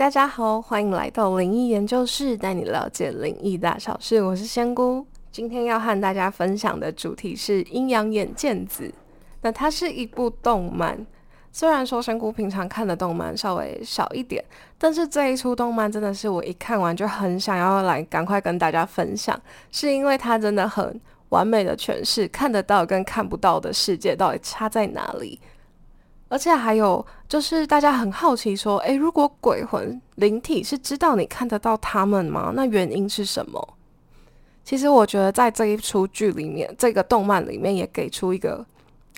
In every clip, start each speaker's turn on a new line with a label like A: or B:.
A: 大家好，欢迎来到灵异研究室，带你了解灵异大小事。我是仙姑，今天要和大家分享的主题是《阴阳眼剑子》。那它是一部动漫，虽然说仙姑平常看的动漫稍微少一点，但是这一出动漫真的是我一看完就很想要来赶快跟大家分享，是因为它真的很完美的诠释看得到跟看不到的世界到底差在哪里。而且还有，就是大家很好奇说，诶，如果鬼魂灵体是知道你看得到他们吗？那原因是什么？其实我觉得在这一出剧里面，这个动漫里面也给出一个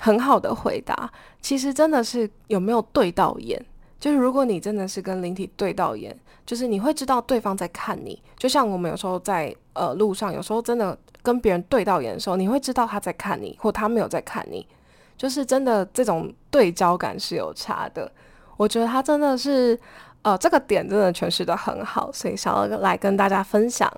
A: 很好的回答。其实真的是有没有对到眼？就是如果你真的是跟灵体对到眼，就是你会知道对方在看你。就像我们有时候在呃路上，有时候真的跟别人对到眼的时候，你会知道他在看你，或他没有在看你。就是真的，这种对焦感是有差的。我觉得他真的是，呃，这个点真的诠释的很好，所以想要来跟大家分享。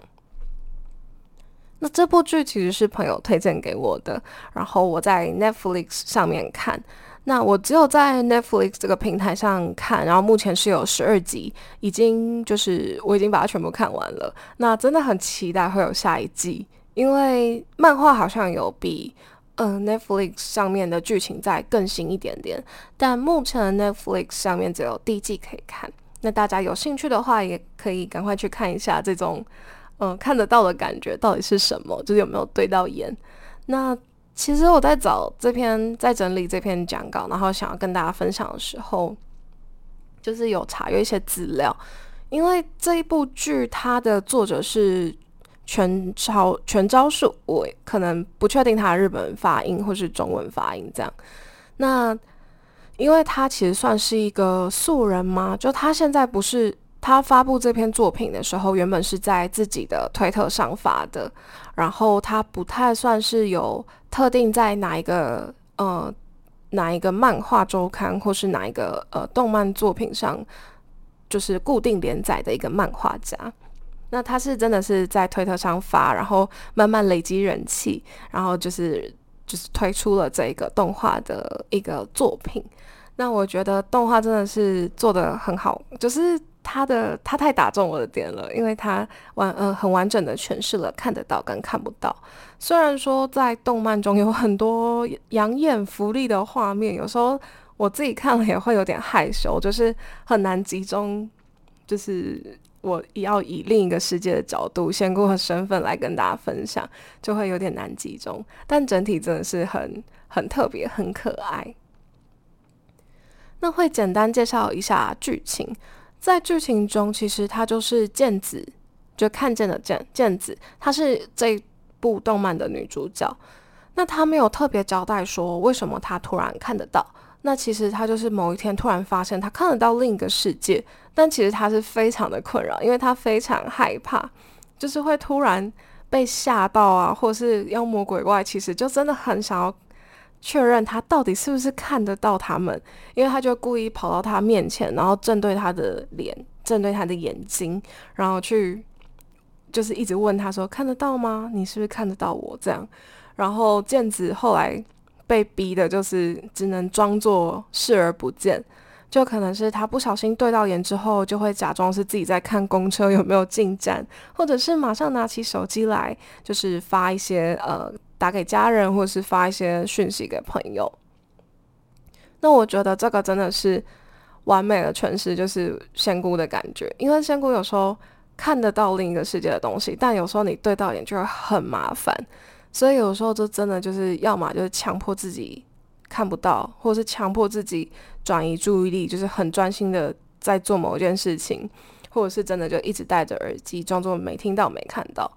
A: 那这部剧其实是朋友推荐给我的，然后我在 Netflix 上面看。那我只有在 Netflix 这个平台上看，然后目前是有十二集，已经就是我已经把它全部看完了。那真的很期待会有下一季，因为漫画好像有比。嗯，Netflix 上面的剧情再更新一点点，但目前 Netflix 上面只有第一季可以看。那大家有兴趣的话，也可以赶快去看一下这种，嗯，看得到的感觉到底是什么，就是有没有对到眼。那其实我在找这篇，在整理这篇讲稿，然后想要跟大家分享的时候，就是有查阅一些资料，因为这一部剧它的作者是。全招全招数，我可能不确定它日本发音或是中文发音这样。那因为他其实算是一个素人嘛，就他现在不是他发布这篇作品的时候，原本是在自己的推特上发的，然后他不太算是有特定在哪一个呃哪一个漫画周刊或是哪一个呃动漫作品上，就是固定连载的一个漫画家。那他是真的是在推特上发，然后慢慢累积人气，然后就是就是推出了这个动画的一个作品。那我觉得动画真的是做的很好，就是他的他太打中我的点了，因为他完呃很完整的诠释了看得到跟看不到。虽然说在动漫中有很多养眼福利的画面，有时候我自己看了也会有点害羞，就是很难集中，就是。我要以另一个世界的角度、仙姑和身份来跟大家分享，就会有点难集中。但整体真的是很很特别、很可爱。那会简单介绍一下剧情，在剧情中，其实她就是剑子，就看见的剑剑子，她是这部动漫的女主角。那她没有特别交代说为什么她突然看得到。那其实他就是某一天突然发现，他看得到另一个世界。但其实他是非常的困扰，因为他非常害怕，就是会突然被吓到啊，或是妖魔鬼怪，其实就真的很想要确认他到底是不是看得到他们，因为他就故意跑到他面前，然后正对他的脸，正对他的眼睛，然后去就是一直问他说：“看得到吗？你是不是看得到我？”这样，然后健子后来被逼的就是只能装作视而不见。就可能是他不小心对到眼之后，就会假装是自己在看公车有没有进站，或者是马上拿起手机来，就是发一些呃打给家人，或者是发一些讯息给朋友。那我觉得这个真的是完美的诠释，就是仙姑的感觉。因为仙姑有时候看得到另一个世界的东西，但有时候你对到眼就会很麻烦，所以有时候就真的就是要么就是强迫自己。看不到，或者是强迫自己转移注意力，就是很专心的在做某件事情，或者是真的就一直戴着耳机，装作没听到、没看到。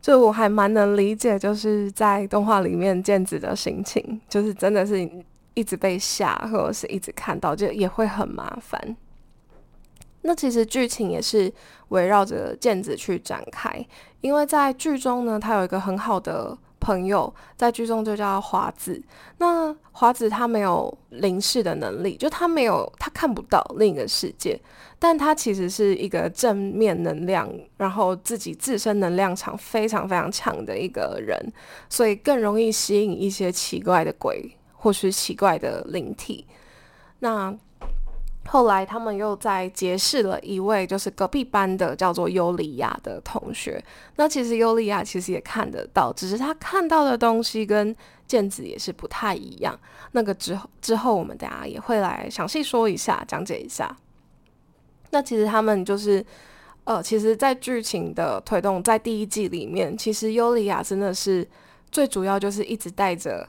A: 这我还蛮能理解，就是在动画里面健子的心情，就是真的是一直被吓，或者是一直看到，就也会很麻烦。那其实剧情也是围绕着健子去展开，因为在剧中呢，他有一个很好的。朋友在剧中就叫华子。那华子他没有灵视的能力，就他没有，他看不到另一个世界。但他其实是一个正面能量，然后自己自身能量场非常非常强的一个人，所以更容易吸引一些奇怪的鬼或是奇怪的灵体。那后来他们又在结识了一位就是隔壁班的叫做尤里亚的同学。那其实尤里亚其实也看得到，只是他看到的东西跟健子也是不太一样。那个之后之后我们等下也会来详细说一下，讲解一下。那其实他们就是呃，其实，在剧情的推动，在第一季里面，其实尤里亚真的是最主要，就是一直带着。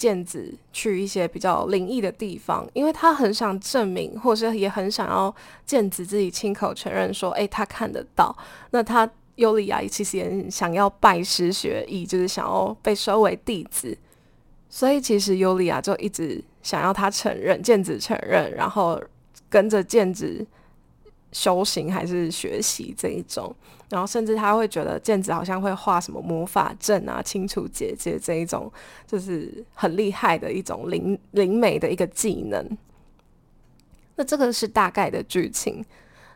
A: 剑子去一些比较灵异的地方，因为他很想证明，或是也很想要剑子自己亲口承认说，诶，他看得到。那他尤里亚其实也想要拜师学艺，就是想要被收为弟子。所以其实尤里亚就一直想要他承认，剑子承认，然后跟着剑子修行还是学习这一种。然后甚至他会觉得剑子好像会画什么魔法阵啊，清除结界这一种，就是很厉害的一种灵灵美的一个技能。那这个是大概的剧情。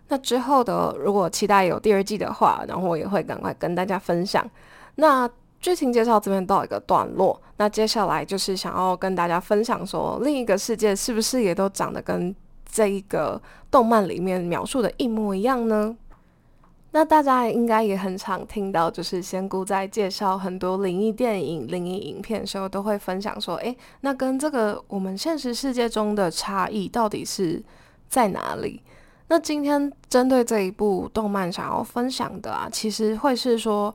A: 那之后的，如果期待有第二季的话，然后我也会赶快跟大家分享。那剧情介绍这边到一个段落，那接下来就是想要跟大家分享说，另一个世界是不是也都长得跟这一个动漫里面描述的一模一样呢？那大家应该也很常听到，就是仙姑在介绍很多灵异电影、灵异影片的时候，都会分享说：“诶，那跟这个我们现实世界中的差异到底是在哪里？”那今天针对这一部动漫想要分享的啊，其实会是说，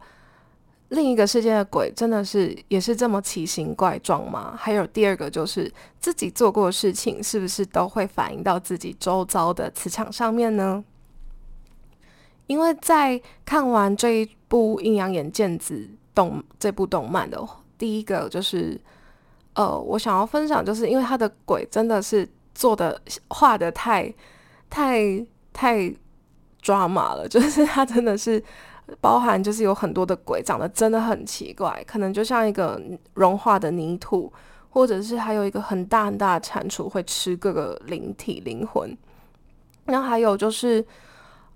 A: 另一个世界的鬼真的是也是这么奇形怪状吗？还有第二个就是自己做过的事情，是不是都会反映到自己周遭的磁场上面呢？因为在看完这一部《阴阳眼剑子》动这部动漫的第一个就是，呃，我想要分享，就是因为他的鬼真的是做的画的太太太抓马了，就是他真的是包含就是有很多的鬼长得真的很奇怪，可能就像一个融化的泥土，或者是还有一个很大很大的蟾蜍会吃各个灵体灵魂，然后还有就是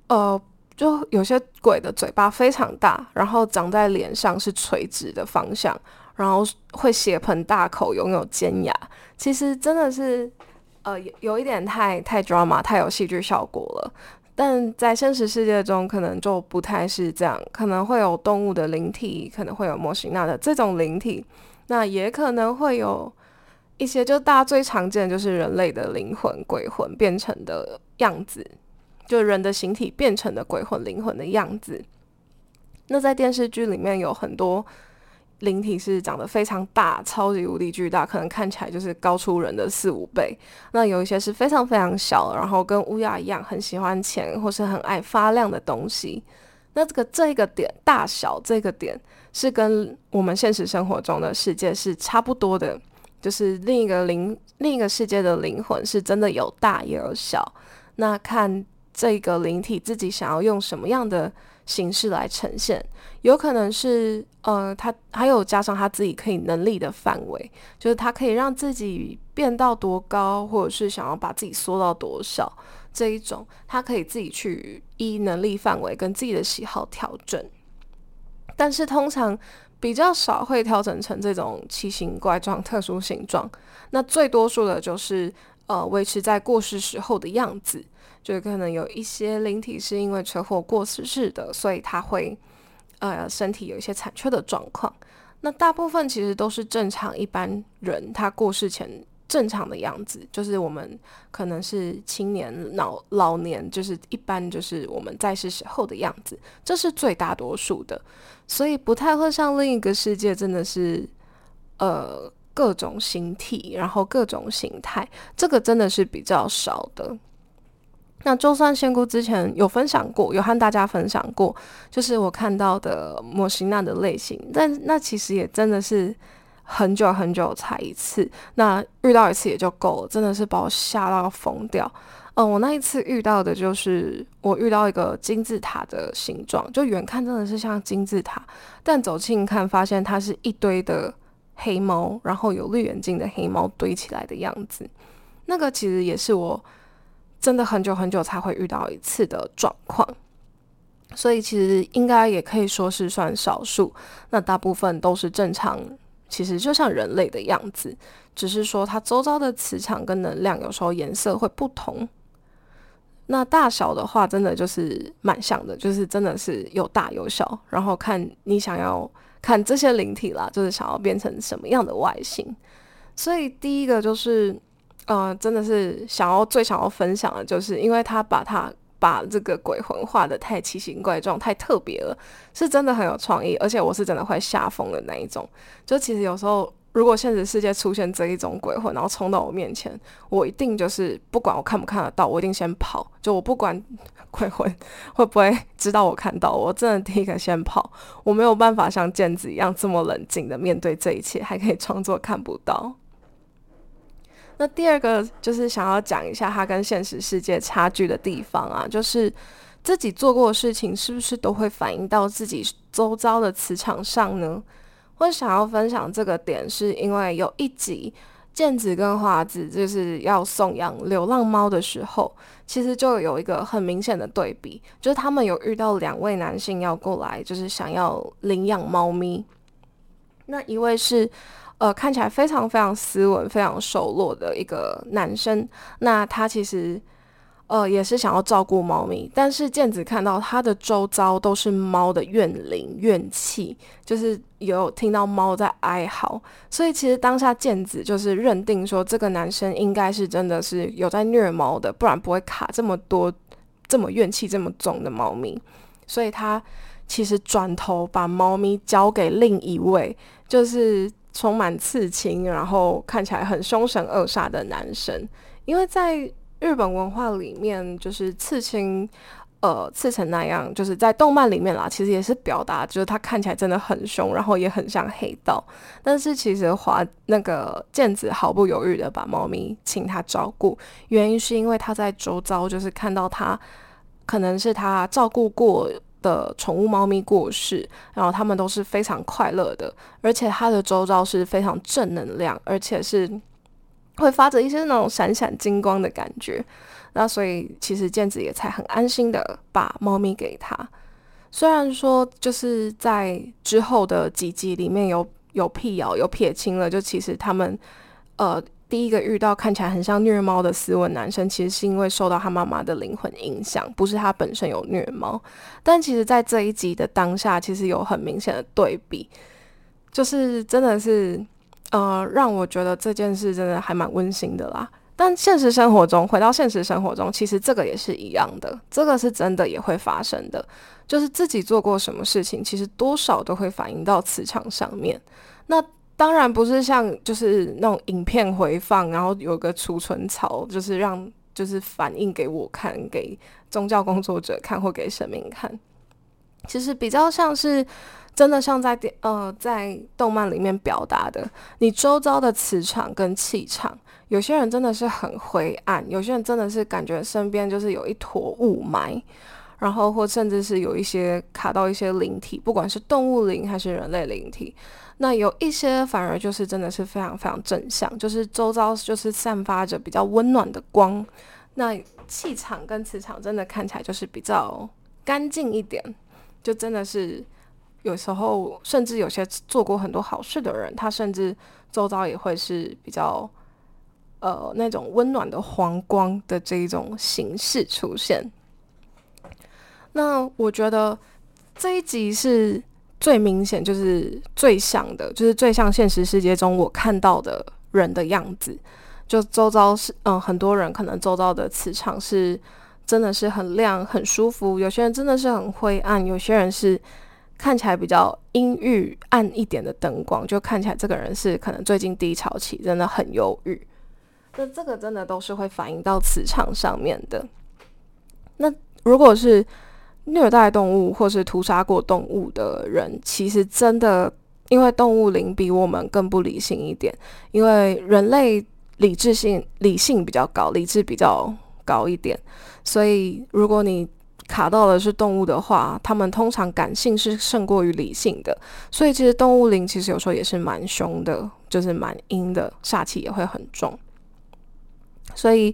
A: 呃。就有些鬼的嘴巴非常大，然后长在脸上是垂直的方向，然后会血盆大口，拥有尖牙。其实真的是，呃，有有一点太太 drama，太有戏剧效果了。但在现实世界中，可能就不太是这样，可能会有动物的灵体，可能会有模型那的这种灵体，那也可能会有一些，就大家最常见的就是人类的灵魂、鬼魂变成的样子。就人的形体变成的鬼魂、灵魂的样子。那在电视剧里面有很多灵体是长得非常大、超级无敌巨大，可能看起来就是高出人的四五倍。那有一些是非常非常小，然后跟乌鸦一样，很喜欢钱或是很爱发亮的东西。那这个这个点大小，这个点是跟我们现实生活中的世界是差不多的，就是另一个灵、另一个世界的灵魂是真的有大也有小。那看。这个灵体自己想要用什么样的形式来呈现？有可能是，呃，他还有加上他自己可以能力的范围，就是他可以让自己变到多高，或者是想要把自己缩到多少这一种，他可以自己去依能力范围跟自己的喜好调整。但是通常比较少会调整成这种奇形怪状、特殊形状。那最多数的就是，呃，维持在过世时候的样子。就可能有一些灵体是因为车祸过世的，所以他会呃身体有一些残缺的状况。那大部分其实都是正常一般人他过世前正常的样子，就是我们可能是青年、老老年，就是一般就是我们在世时候的样子，这是最大多数的。所以不太会像另一个世界，真的是呃各种形体，然后各种形态，这个真的是比较少的。那就算仙姑之前有分享过，有和大家分享过，就是我看到的模型那的类型，但那其实也真的是很久很久才一次，那遇到一次也就够了，真的是把我吓到疯掉。嗯，我那一次遇到的就是我遇到一个金字塔的形状，就远看真的是像金字塔，但走近看发现它是一堆的黑猫，然后有绿眼镜的黑猫堆起来的样子，那个其实也是我。真的很久很久才会遇到一次的状况，所以其实应该也可以说是算少数。那大部分都是正常，其实就像人类的样子，只是说它周遭的磁场跟能量有时候颜色会不同。那大小的话，真的就是蛮像的，就是真的是有大有小，然后看你想要看这些灵体啦，就是想要变成什么样的外形。所以第一个就是，呃，真的是想要最想要分享的，就是因为他把他把这个鬼魂画的太奇形怪状、太特别了，是真的很有创意，而且我是真的会吓疯的那一种。就其实有时候。如果现实世界出现这一种鬼魂，然后冲到我面前，我一定就是不管我看不看得到，我一定先跑。就我不管鬼魂会不会知道我看到，我真的第一个先跑。我没有办法像健子一样这么冷静的面对这一切，还可以装作看不到。那第二个就是想要讲一下他跟现实世界差距的地方啊，就是自己做过的事情是不是都会反映到自己周遭的磁场上呢？我想要分享这个点，是因为有一集健子跟华子就是要送养流浪猫的时候，其实就有一个很明显的对比，就是他们有遇到两位男性要过来，就是想要领养猫咪。那一位是呃看起来非常非常斯文、非常瘦弱的一个男生，那他其实。呃，也是想要照顾猫咪，但是健子看到他的周遭都是猫的怨灵怨气，就是有听到猫在哀嚎，所以其实当下健子就是认定说这个男生应该是真的是有在虐猫的，不然不会卡这么多这么怨气这么重的猫咪，所以他其实转头把猫咪交给另一位，就是充满刺青，然后看起来很凶神恶煞的男生，因为在。日本文化里面，就是刺青，呃，刺成那样，就是在动漫里面啦，其实也是表达，就是他看起来真的很凶，然后也很像黑道。但是其实华那个健子毫不犹豫的把猫咪请他照顾，原因是因为他在周遭就是看到他，可能是他照顾过的宠物猫咪过世，然后他们都是非常快乐的，而且他的周遭是非常正能量，而且是。会发着一些那种闪闪金光的感觉，那所以其实健子也才很安心的把猫咪给他。虽然说就是在之后的几集里面有有辟谣有撇清了，就其实他们呃第一个遇到看起来很像虐猫的斯文男生，其实是因为受到他妈妈的灵魂影响，不是他本身有虐猫。但其实，在这一集的当下，其实有很明显的对比，就是真的是。呃，让我觉得这件事真的还蛮温馨的啦。但现实生活中，回到现实生活中，其实这个也是一样的，这个是真的也会发生的。就是自己做过什么事情，其实多少都会反映到磁场上面。那当然不是像就是那种影片回放，然后有个储存槽，就是让就是反映给我看，给宗教工作者看，或给神明看。其实比较像是。真的像在电呃在动漫里面表达的，你周遭的磁场跟气场，有些人真的是很灰暗，有些人真的是感觉身边就是有一坨雾霾，然后或甚至是有一些卡到一些灵体，不管是动物灵还是人类灵体，那有一些反而就是真的是非常非常正向，就是周遭就是散发着比较温暖的光，那气场跟磁场真的看起来就是比较干净一点，就真的是。有时候，甚至有些做过很多好事的人，他甚至周遭也会是比较，呃，那种温暖的黄光的这一种形式出现。那我觉得这一集是最明显，就是最像的，就是最像现实世界中我看到的人的样子。就周遭是，嗯，很多人可能周遭的磁场是真的是很亮、很舒服；有些人真的是很灰暗，有些人是。看起来比较阴郁、暗一点的灯光，就看起来这个人是可能最近低潮期，真的很忧郁。那这个真的都是会反映到磁场上面的。那如果是虐待动物或是屠杀过动物的人，其实真的因为动物灵比我们更不理性一点，因为人类理智性理性比较高，理智比较高一点，所以如果你卡到的是动物的话，他们通常感性是胜过于理性的，所以其实动物灵其实有时候也是蛮凶的，就是蛮阴的，煞气也会很重。所以，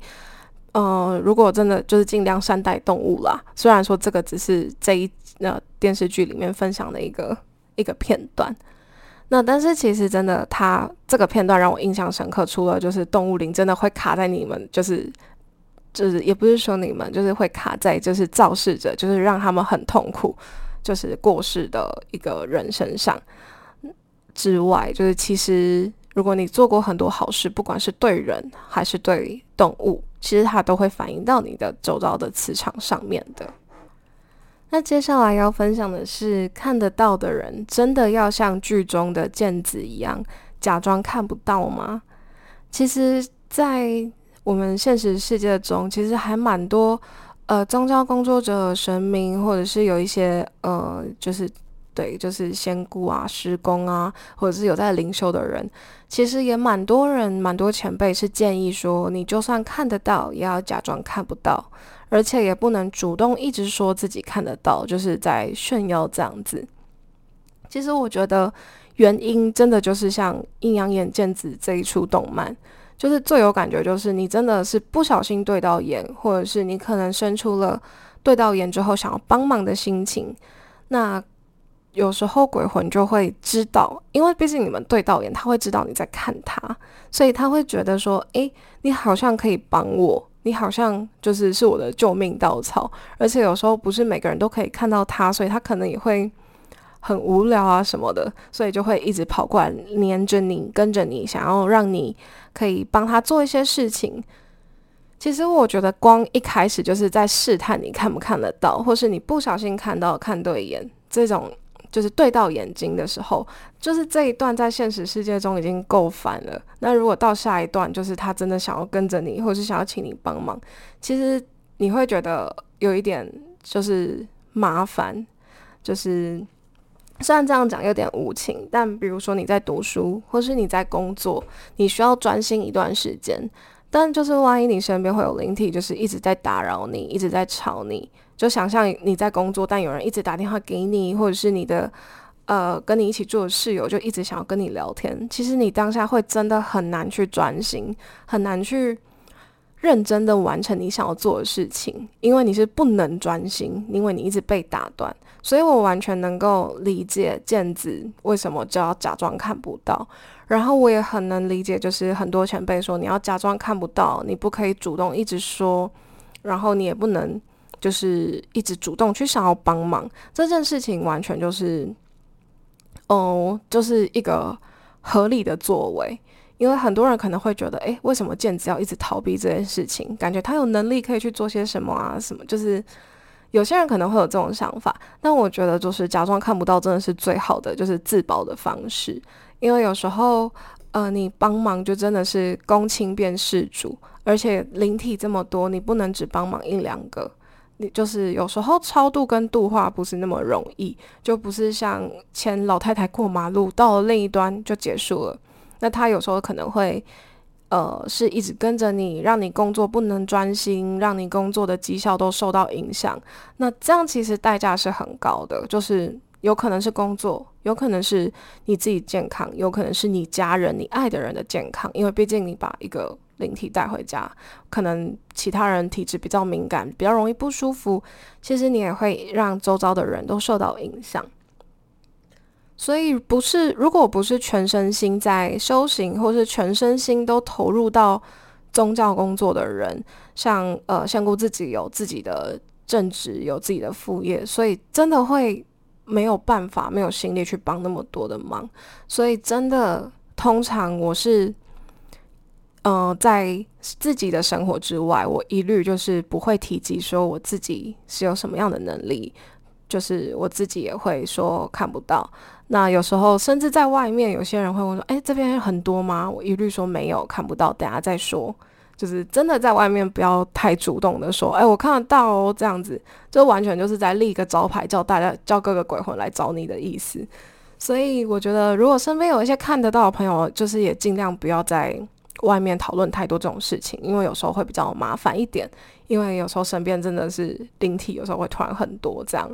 A: 呃，如果真的就是尽量善待动物啦。虽然说这个只是这一呃电视剧里面分享的一个一个片段，那但是其实真的，它这个片段让我印象深刻，除了就是动物灵真的会卡在你们就是。就是也不是说你们就是会卡在就是肇事者，就是让他们很痛苦，就是过世的一个人身上之外，就是其实如果你做过很多好事，不管是对人还是对动物，其实它都会反映到你的周遭的磁场上面的。那接下来要分享的是，看得到的人真的要像剧中的健子一样假装看不到吗？其实，在我们现实世界中，其实还蛮多，呃，宗教工作者、神明，或者是有一些，呃，就是对，就是仙姑啊、师公啊，或者是有在灵修的人，其实也蛮多人、蛮多前辈是建议说，你就算看得到，也要假装看不到，而且也不能主动一直说自己看得到，就是在炫耀这样子。其实我觉得原因真的就是像《阴阳眼剑子》这一出动漫。就是最有感觉，就是你真的是不小心对到眼，或者是你可能生出了对到眼之后想要帮忙的心情。那有时候鬼魂就会知道，因为毕竟你们对到眼，他会知道你在看他，所以他会觉得说：“诶，你好像可以帮我，你好像就是是我的救命稻草。”而且有时候不是每个人都可以看到他，所以他可能也会。很无聊啊什么的，所以就会一直跑过来黏着你，跟着你，想要让你可以帮他做一些事情。其实我觉得，光一开始就是在试探你看不看得到，或是你不小心看到看对眼，这种就是对到眼睛的时候，就是这一段在现实世界中已经够烦了。那如果到下一段，就是他真的想要跟着你，或是想要请你帮忙，其实你会觉得有一点就是麻烦，就是。虽然这样讲有点无情，但比如说你在读书，或是你在工作，你需要专心一段时间。但就是万一你身边会有灵体，就是一直在打扰你，一直在吵你，就想象你在工作，但有人一直打电话给你，或者是你的呃跟你一起住的室友就一直想要跟你聊天。其实你当下会真的很难去专心，很难去认真的完成你想要做的事情，因为你是不能专心，因为你一直被打断。所以我完全能够理解健子为什么就要假装看不到，然后我也很能理解，就是很多前辈说你要假装看不到，你不可以主动一直说，然后你也不能就是一直主动去想要帮忙，这件事情完全就是，哦，就是一个合理的作为，因为很多人可能会觉得，诶，为什么健子要一直逃避这件事情？感觉他有能力可以去做些什么啊，什么就是。有些人可能会有这种想法，但我觉得就是假装看不到，真的是最好的就是自保的方式。因为有时候，呃，你帮忙就真的是公亲变事主，而且灵体这么多，你不能只帮忙一两个。你就是有时候超度跟度化不是那么容易，就不是像牵老太太过马路到了另一端就结束了。那他有时候可能会。呃，是一直跟着你，让你工作不能专心，让你工作的绩效都受到影响。那这样其实代价是很高的，就是有可能是工作，有可能是你自己健康，有可能是你家人、你爱的人的健康。因为毕竟你把一个灵体带回家，可能其他人体质比较敏感，比较容易不舒服。其实你也会让周遭的人都受到影响。所以不是，如果不是全身心在修行，或是全身心都投入到宗教工作的人，像呃，香菇自己有自己的正职，有自己的副业，所以真的会没有办法，没有心力去帮那么多的忙。所以真的，通常我是，呃，在自己的生活之外，我一律就是不会提及说我自己是有什么样的能力，就是我自己也会说看不到。那有时候甚至在外面，有些人会问说：“哎，这边很多吗？”我一律说没有，看不到，等下再说。就是真的在外面不要太主动的说：“哎，我看得到哦。”这样子就完全就是在立一个招牌，叫大家叫各个鬼魂来找你的意思。所以我觉得，如果身边有一些看得到的朋友，就是也尽量不要在外面讨论太多这种事情，因为有时候会比较麻烦一点。因为有时候身边真的是灵体，有时候会突然很多这样。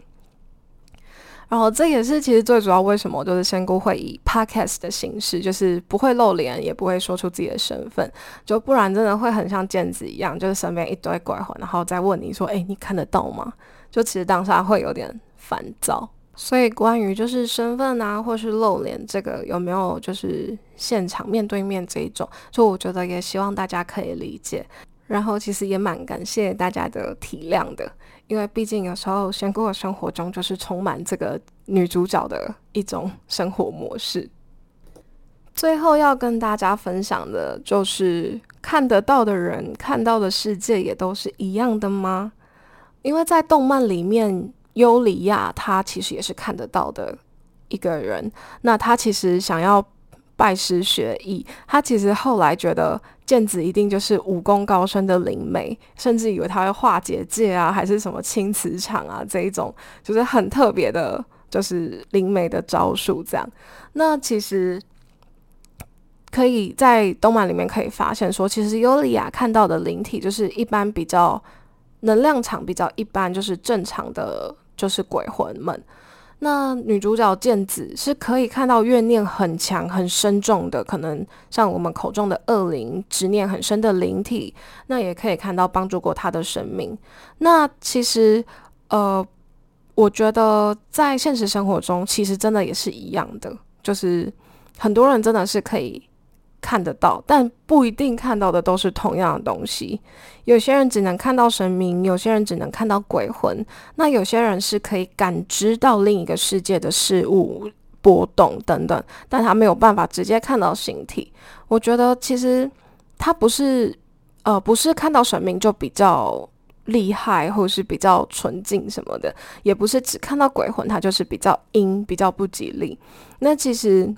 A: 然后这也是其实最主要为什么就是仙姑会以 podcast 的形式，就是不会露脸，也不会说出自己的身份，就不然真的会很像健子一样，就是身边一堆怪魂，然后再问你说：“哎，你看得到吗？”就其实当下会有点烦躁。所以关于就是身份啊，或是露脸这个有没有就是现场面对面这一种，就我觉得也希望大家可以理解。然后其实也蛮感谢大家的体谅的，因为毕竟有时候仙姑的生活中就是充满这个女主角的一种生活模式。最后要跟大家分享的就是，看得到的人看到的世界也都是一样的吗？因为在动漫里面，尤里亚他其实也是看得到的一个人。那他其实想要拜师学艺，他其实后来觉得剑子一定就是武功高深的灵媒，甚至以为他会化结界啊，还是什么青磁场啊这一种，就是很特别的，就是灵媒的招数这样。那其实。可以在动漫里面可以发现，说其实尤里亚看到的灵体就是一般比较能量场比较一般，就是正常的，就是鬼魂们。那女主角剑子是可以看到怨念很强、很深重的，可能像我们口中的恶灵、执念很深的灵体。那也可以看到帮助过她的神明。那其实，呃，我觉得在现实生活中，其实真的也是一样的，就是很多人真的是可以。看得到，但不一定看到的都是同样的东西。有些人只能看到神明，有些人只能看到鬼魂。那有些人是可以感知到另一个世界的事物波动等等，但他没有办法直接看到形体。我觉得其实他不是，呃，不是看到神明就比较厉害，或是比较纯净什么的，也不是只看到鬼魂，他就是比较阴，比较不吉利。那其实。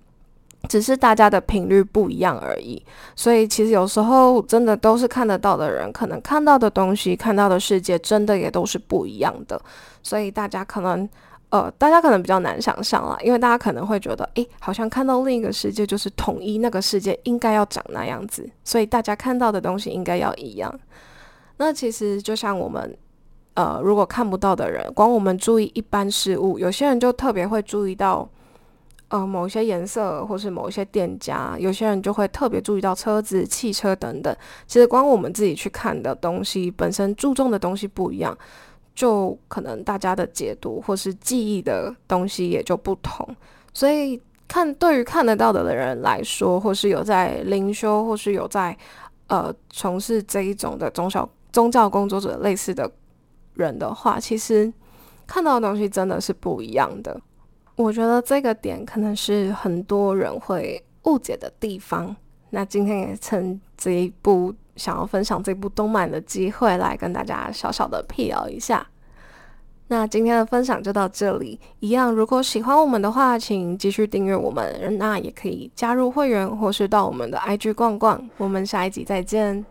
A: 只是大家的频率不一样而已，所以其实有时候真的都是看得到的人，可能看到的东西、看到的世界，真的也都是不一样的。所以大家可能，呃，大家可能比较难想象啦，因为大家可能会觉得，诶，好像看到另一个世界就是统一那个世界应该要长那样子，所以大家看到的东西应该要一样。那其实就像我们，呃，如果看不到的人，光我们注意一般事物，有些人就特别会注意到。呃，某一些颜色，或是某一些店家，有些人就会特别注意到车子、汽车等等。其实光我们自己去看的东西，本身注重的东西不一样，就可能大家的解读或是记忆的东西也就不同。所以看对于看得到的的人来说，或是有在灵修，或是有在呃从事这一种的宗教宗教工作者类似的人的话，其实看到的东西真的是不一样的。我觉得这个点可能是很多人会误解的地方。那今天也趁这一部想要分享这部动漫的机会，来跟大家小小的辟谣一下。那今天的分享就到这里。一样，如果喜欢我们的话，请继续订阅我们。那也可以加入会员，或是到我们的 IG 逛逛。我们下一集再见。